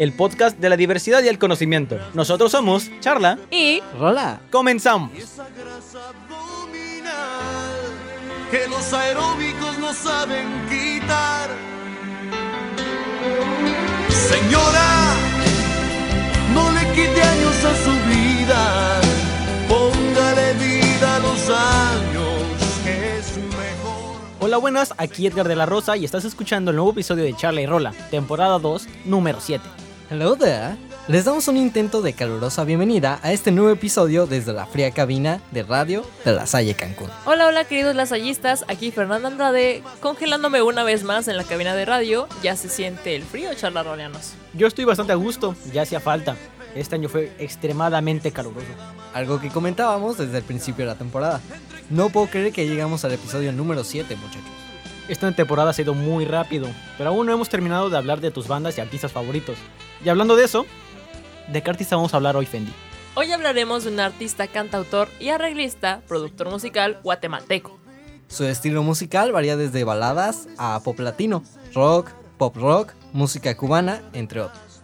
el podcast de la diversidad y el conocimiento. Nosotros somos Charla Y Rola. Comenzamos. esa grasa abdominal que los aeróbicos no saben quitar. Señora, no le quite años a su vida, póngale vida a los años, que es mejor. Hola, buenas, aquí Edgar de la Rosa y estás escuchando el nuevo episodio de Charla y Rola, temporada 2, número 7. Hello there. Les damos un intento de calurosa bienvenida a este nuevo episodio desde la fría cabina de radio de la Salle Cancún. hola, hola queridos lasallistas, aquí Fernanda Andrade, congelándome una vez más en la cabina de radio. Ya se siente el frío, charlarroleanos. Yo estoy bastante a gusto, ya hacía falta. Este año fue extremadamente caluroso. Algo que comentábamos desde el principio de la temporada. No puedo creer que llegamos al episodio número 7, muchachos. Esta temporada ha sido muy rápido, pero aún no hemos terminado de hablar de tus bandas y artistas favoritos. Y hablando de eso, ¿de qué artista vamos a hablar hoy, Fendi? Hoy hablaremos de un artista, cantautor y arreglista, productor musical guatemalteco. Su estilo musical varía desde baladas a pop latino, rock, pop rock, música cubana, entre otros.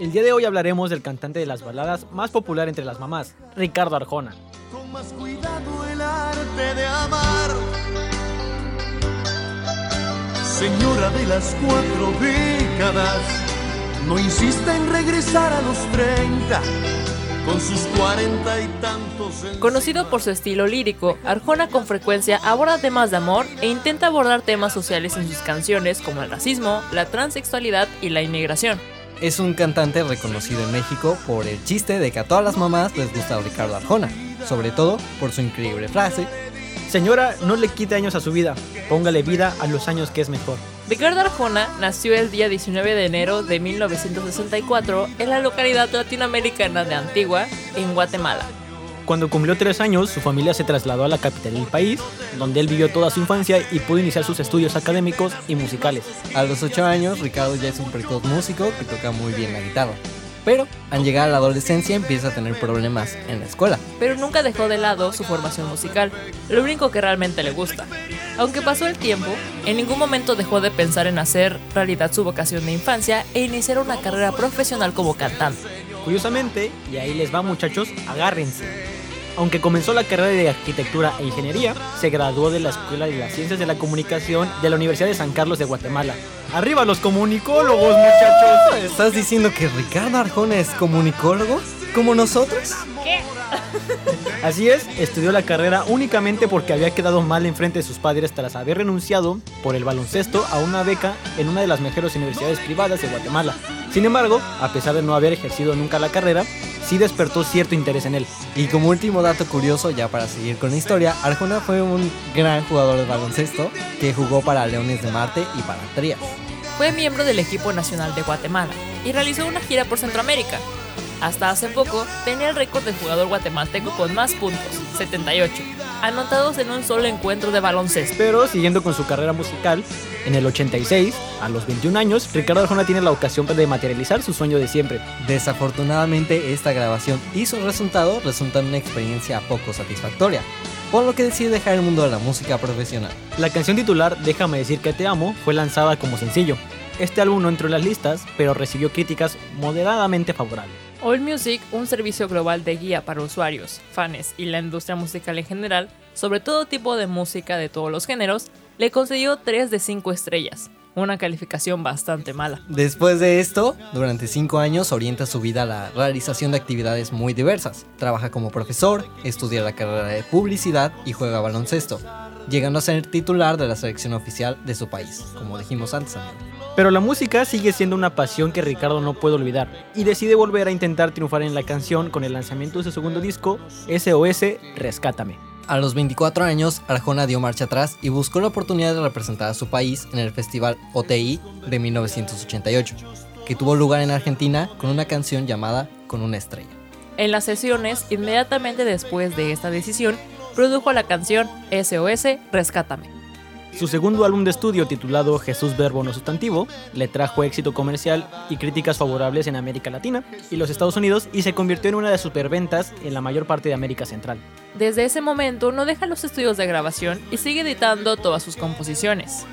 El día de hoy hablaremos del cantante de las baladas más popular entre las mamás, Ricardo Arjona. Con más cuidado el arte de amar. Señora de las cuatro décadas, no insista en regresar a los 30, con sus cuarenta y tantos. Conocido por su estilo lírico, Arjona con frecuencia aborda temas de amor e intenta abordar temas sociales en sus canciones como el racismo, la transexualidad y la inmigración. Es un cantante reconocido en México por el chiste de que a todas las mamás les gusta Ricardo Arjona, sobre todo por su increíble frase Señora, no le quite años a su vida, póngale vida a los años que es mejor. Ricardo Arjona nació el día 19 de enero de 1964 en la localidad latinoamericana de Antigua, en Guatemala. Cuando cumplió tres años, su familia se trasladó a la capital del país, donde él vivió toda su infancia y pudo iniciar sus estudios académicos y musicales. A los 8 años, Ricardo ya es un precoz músico que toca muy bien la guitarra. Pero al llegar a la adolescencia empieza a tener problemas en la escuela. pero nunca dejó de lado su formación musical, lo único que realmente le gusta. Aunque pasó el tiempo, en ningún momento dejó de pensar en hacer realidad su vocación de infancia e iniciar una carrera profesional como cantante. Curiosamente, y ahí les va muchachos, agárrense. Aunque comenzó la carrera de arquitectura e ingeniería, se graduó de la Escuela de las Ciencias de la Comunicación de la Universidad de San Carlos de Guatemala. ¡Arriba los comunicólogos, muchachos! ¿Estás diciendo que Ricardo Arjona es comunicólogo? ¿Como nosotros? Así es, estudió la carrera únicamente porque había quedado mal enfrente de sus padres tras haber renunciado por el baloncesto a una beca en una de las mejores universidades privadas de Guatemala. Sin embargo, a pesar de no haber ejercido nunca la carrera, sí despertó cierto interés en él. Y como último dato curioso, ya para seguir con la historia, Arjona fue un gran jugador de baloncesto que jugó para Leones de Marte y para Trías. Fue miembro del equipo nacional de Guatemala y realizó una gira por Centroamérica. Hasta hace poco tenía el récord de jugador guatemalteco con más puntos, 78, anotados en un solo encuentro de baloncesto. Pero siguiendo con su carrera musical, en el 86, a los 21 años, Ricardo Arjona tiene la ocasión de materializar su sueño de siempre. Desafortunadamente, esta grabación y su resultado resultan una experiencia poco satisfactoria, por lo que decide dejar el mundo de la música profesional. La canción titular Déjame decir que te amo fue lanzada como sencillo. Este álbum no entró en las listas, pero recibió críticas moderadamente favorables. All Music, un servicio global de guía para usuarios, fans y la industria musical en general, sobre todo tipo de música de todos los géneros, le concedió 3 de 5 estrellas, una calificación bastante mala. Después de esto, durante 5 años orienta su vida a la realización de actividades muy diversas. Trabaja como profesor, estudia la carrera de publicidad y juega baloncesto, llegando a ser titular de la selección oficial de su país, como dijimos antes. amigo. Pero la música sigue siendo una pasión que Ricardo no puede olvidar y decide volver a intentar triunfar en la canción con el lanzamiento de su segundo disco, SOS Rescátame. A los 24 años, Arjona dio marcha atrás y buscó la oportunidad de representar a su país en el festival OTI de 1988, que tuvo lugar en Argentina con una canción llamada Con una estrella. En las sesiones, inmediatamente después de esta decisión, produjo la canción SOS Rescátame. Su segundo álbum de estudio, titulado Jesús Verbo No Sustantivo, le trajo éxito comercial y críticas favorables en América Latina y los Estados Unidos y se convirtió en una de superventas en la mayor parte de América Central. Desde ese momento no deja los estudios de grabación y sigue editando todas sus composiciones.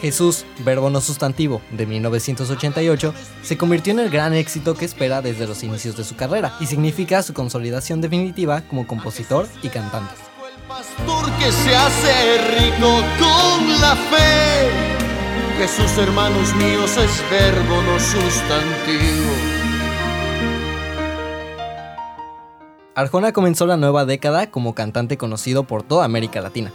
Jesús, verbo no sustantivo, de 1988, se convirtió en el gran éxito que espera desde los inicios de su carrera y significa su consolidación definitiva como compositor y cantante. pastor que se hace rico con la fe. Jesús, hermanos míos, es verbo no sustantivo. Arjona comenzó la nueva década como cantante conocido por toda América Latina.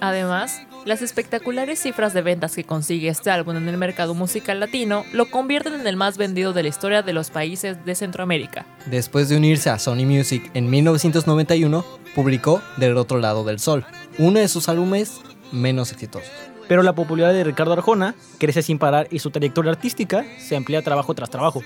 Además, las espectaculares cifras de ventas que consigue este álbum en el mercado musical latino lo convierten en el más vendido de la historia de los países de Centroamérica. Después de unirse a Sony Music en 1991, publicó Del otro lado del sol, uno de sus álbumes menos exitosos. Pero la popularidad de Ricardo Arjona crece sin parar y su trayectoria artística se amplía trabajo tras trabajo.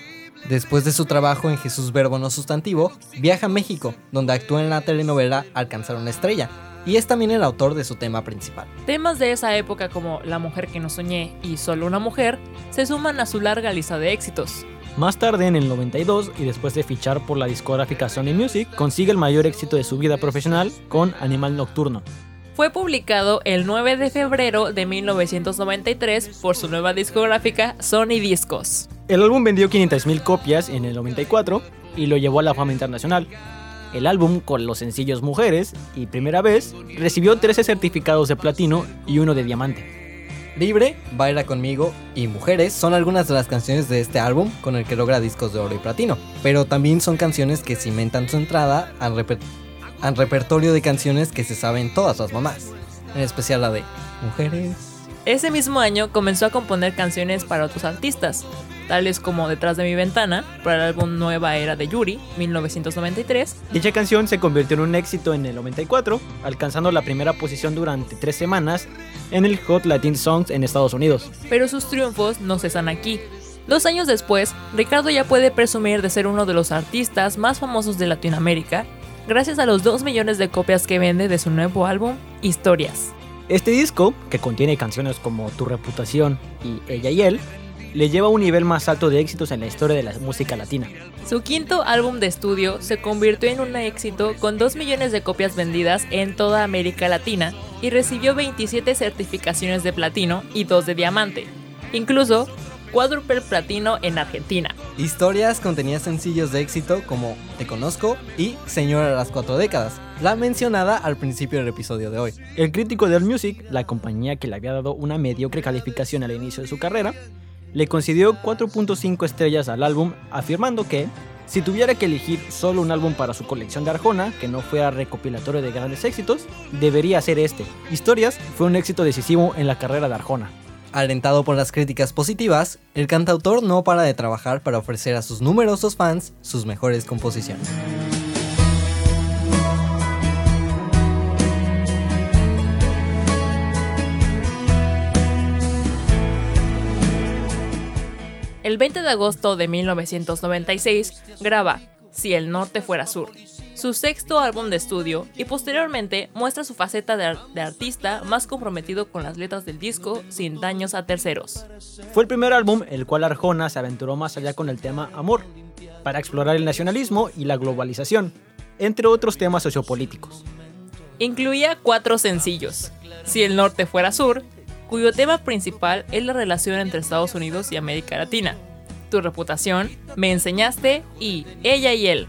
Después de su trabajo en Jesús Verbo No Sustantivo, viaja a México, donde actúa en la telenovela Alcanzar una estrella, y es también el autor de su tema principal. Temas de esa época como La mujer que no soñé y Solo una mujer se suman a su larga lista de éxitos. Más tarde, en el 92, y después de fichar por la discográfica Sony Music, consigue el mayor éxito de su vida profesional con Animal Nocturno. Fue publicado el 9 de febrero de 1993 por su nueva discográfica Sony Discos. El álbum vendió 500.000 copias en el 94 y lo llevó a la fama internacional. El álbum, con los sencillos Mujeres y Primera Vez, recibió 13 certificados de platino y uno de diamante. Libre, Baila conmigo y Mujeres son algunas de las canciones de este álbum con el que logra discos de oro y platino, pero también son canciones que cimentan su entrada al, reper- al repertorio de canciones que se saben todas las mamás, en especial la de Mujeres. Ese mismo año comenzó a componer canciones para otros artistas, tales como Detrás de mi ventana, para el álbum Nueva Era de Yuri, 1993, Dicha canción se convirtió en un éxito en el 94, alcanzando la primera posición durante tres semanas en el Hot Latin Songs en Estados Unidos. pero sus triunfos no cesan aquí. Dos años después, Ricardo ya puede presumir de ser uno de los artistas más famosos de Latinoamérica, gracias a los 2 millones de copias que vende de su nuevo álbum, Historias. Este disco, que contiene canciones como Tu reputación y Ella y él, le lleva a un nivel más alto de éxitos en la historia de la música latina. Su quinto álbum de estudio se convirtió en un éxito con 2 millones de copias vendidas en toda América Latina y recibió 27 certificaciones de platino y 2 de diamante. Incluso cuádruple platino en Argentina. Historias contenía sencillos de éxito como Te conozco y Señora de las cuatro décadas, la mencionada al principio del episodio de hoy. El crítico de AllMusic, la compañía que le había dado una mediocre calificación al inicio de su carrera, le concedió 4.5 estrellas al álbum, afirmando que, si tuviera que elegir solo un álbum para su colección de Arjona, que no fuera recopilatorio de grandes éxitos, debería ser este. Historias fue un éxito decisivo en la carrera de Arjona. Alentado por las críticas positivas, el cantautor no para de trabajar para ofrecer a sus numerosos fans sus mejores composiciones. El 20 de agosto de 1996 graba Si el norte fuera sur, su sexto álbum de estudio y posteriormente muestra su faceta de, ar- de artista más comprometido con las letras del disco sin daños a terceros. Fue el primer álbum el cual Arjona se aventuró más allá con el tema amor, para explorar el nacionalismo y la globalización, entre otros temas sociopolíticos. Incluía cuatro sencillos, Si el norte fuera sur, cuyo tema principal es la relación entre Estados Unidos y América Latina, Tu reputación, Me enseñaste y Ella y él.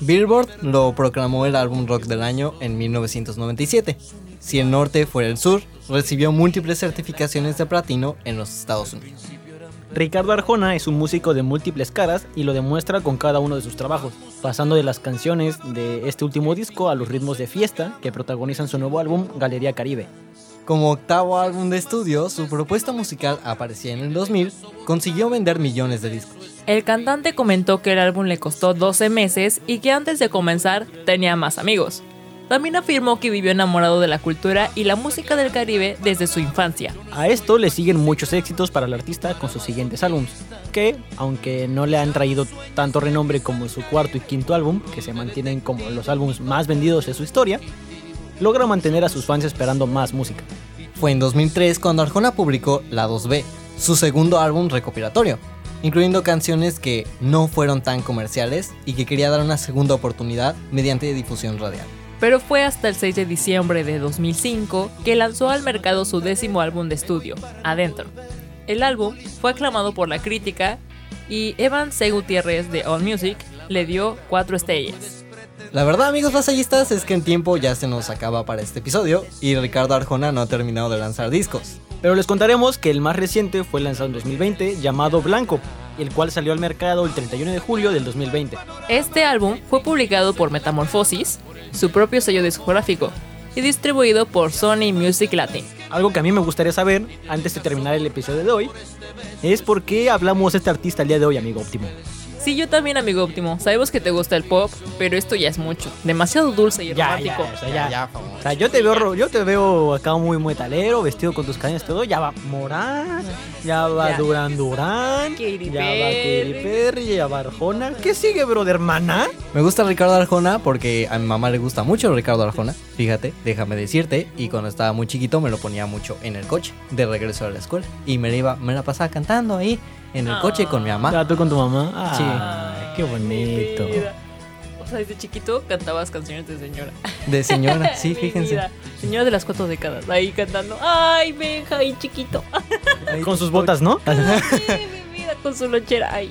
Billboard lo proclamó el álbum rock del año en 1997. Si el norte fuera el sur, recibió múltiples certificaciones de platino en los Estados Unidos. Ricardo Arjona es un músico de múltiples caras y lo demuestra con cada uno de sus trabajos, pasando de las canciones de este último disco a los ritmos de fiesta que protagonizan su nuevo álbum Galería Caribe. Como octavo álbum de estudio, su propuesta musical aparecía en el 2000, consiguió vender millones de discos. El cantante comentó que el álbum le costó 12 meses y que antes de comenzar tenía más amigos. también afirmó que vivió enamorado de la cultura y la música del Caribe desde su infancia. A esto le siguen muchos éxitos para el artista con sus siguientes álbumes, que, aunque no le han traído tanto renombre como su cuarto y quinto álbum, que se mantienen como los álbumes más vendidos de su historia, logra mantener a sus fans esperando más música. Fue en 2003 cuando Arjona publicó La 2B, su segundo álbum recopilatorio, incluyendo canciones que no fueron tan comerciales y que quería dar una segunda oportunidad mediante difusión radial. Pero fue hasta el 6 de diciembre de 2005 que lanzó al mercado su décimo álbum de estudio, Adentro. El álbum fue aclamado por la crítica y Evan C. Gutiérrez de AllMusic le dio 4 estrellas. La verdad, amigos vasallistas, es que en tiempo ya se nos acaba para este episodio y Ricardo Arjona no ha terminado de lanzar discos. Pero les contaremos que el más reciente fue lanzado en 2020 llamado Blanco, el cual salió al mercado el 31 de julio del 2020. Este álbum fue publicado por Metamorphosis, su propio sello discográfico, y distribuido por Sony Music Latin. Algo que a mí me gustaría saber, antes de terminar el episodio de hoy, es por qué hablamos de este artista el día de hoy, amigo óptimo. Sí, yo también, amigo óptimo. Sabemos que te gusta el pop, pero esto ya es mucho. Demasiado dulce y Ya, romántico. ya, o sea, ya. O sea, yo te veo, yo te veo acá muy metalero, vestido con tus cadenas todo. Ya va Morán, ya va Ya. Duran Duran, Katy ya va. Katy Perry, ya va Arjona. ¿Qué sigue, brother, hermana? Me gusta Ricardo Arjona porque a mi mamá le gusta mucho Ricardo Arjona. Fíjate, déjame decirte. Y cuando estaba muy chiquito me lo ponía mucho en el coche de regreso a la escuela. Y me la, iba, me la pasaba cantando ahí en el coche con mi mamá. Ya, tú con tu mamá. Sí. Ay, qué bonito. Mi vida. O sea, desde chiquito cantabas canciones de señora. De señora, sí, Mi fíjense. vida. Señora de las cuatro décadas, ahí cantando. Ay, Benja, ahí chiquito. Con sus botas, ¿no? Ay, mi vida, con su lonchera. Ay.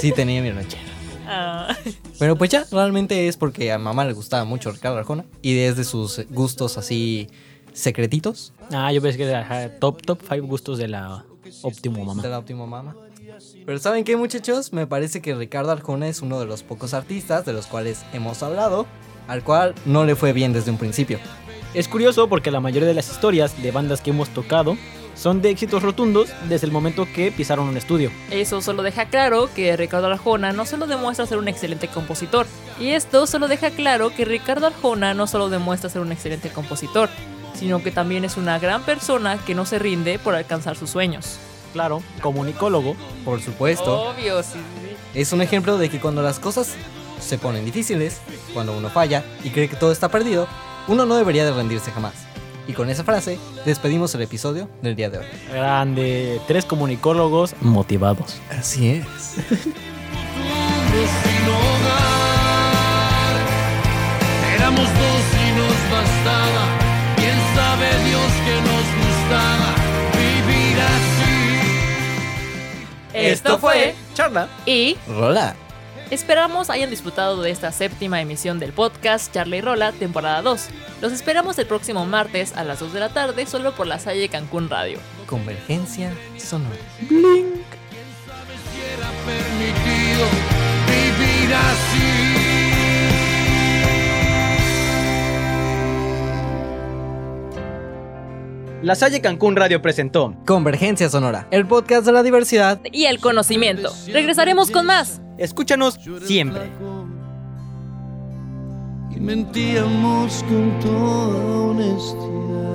Sí, tenía mi lonchera. Ah. Pero pues ya, realmente es porque a mamá le gustaba mucho Ricardo Arjona. Y desde sus gustos así secretitos Ah, yo pensé que era ajá, top, top 5 gustos de la óptimo mamá. de la óptima mamá. Pero ¿saben qué muchachos? Me parece que Ricardo Arjona es uno de los pocos artistas de los cuales hemos hablado, al cual no le fue bien desde un principio. Es curioso porque la mayoría de las historias de bandas que hemos tocado son de éxitos rotundos desde el momento que pisaron un estudio. Eso solo deja claro que Ricardo Arjona no solo demuestra ser un excelente compositor. Y esto solo deja claro que Ricardo Arjona no solo demuestra ser un excelente compositor, sino que también es una gran persona que no se rinde por alcanzar sus sueños. Claro, comunicólogo, Por supuesto, Obvio, sí. sí. es un ejemplo de que cuando las cosas se ponen difíciles, cuando uno falla y cree que todo está perdido, uno no debería de rendirse jamás. Y con esa frase despedimos el episodio del día de hoy. grande, tres comunicólogos motivados. Así es. Esto fue charla. y Rola. Esperamos hayan disfrutado de esta séptima emisión del podcast Charlie Rola, temporada 2. Los esperamos el próximo martes a las 2 de la tarde solo por la Salle Cancún Radio. Convergencia sonora. Si era permitido vivir así. La Salle Cancún Radio presentó. Convergencia sonora. El podcast de la diversidad Y el conocimiento. Regresaremos con más. Escúchanos siempre. Y mentíamos con toda honestidad.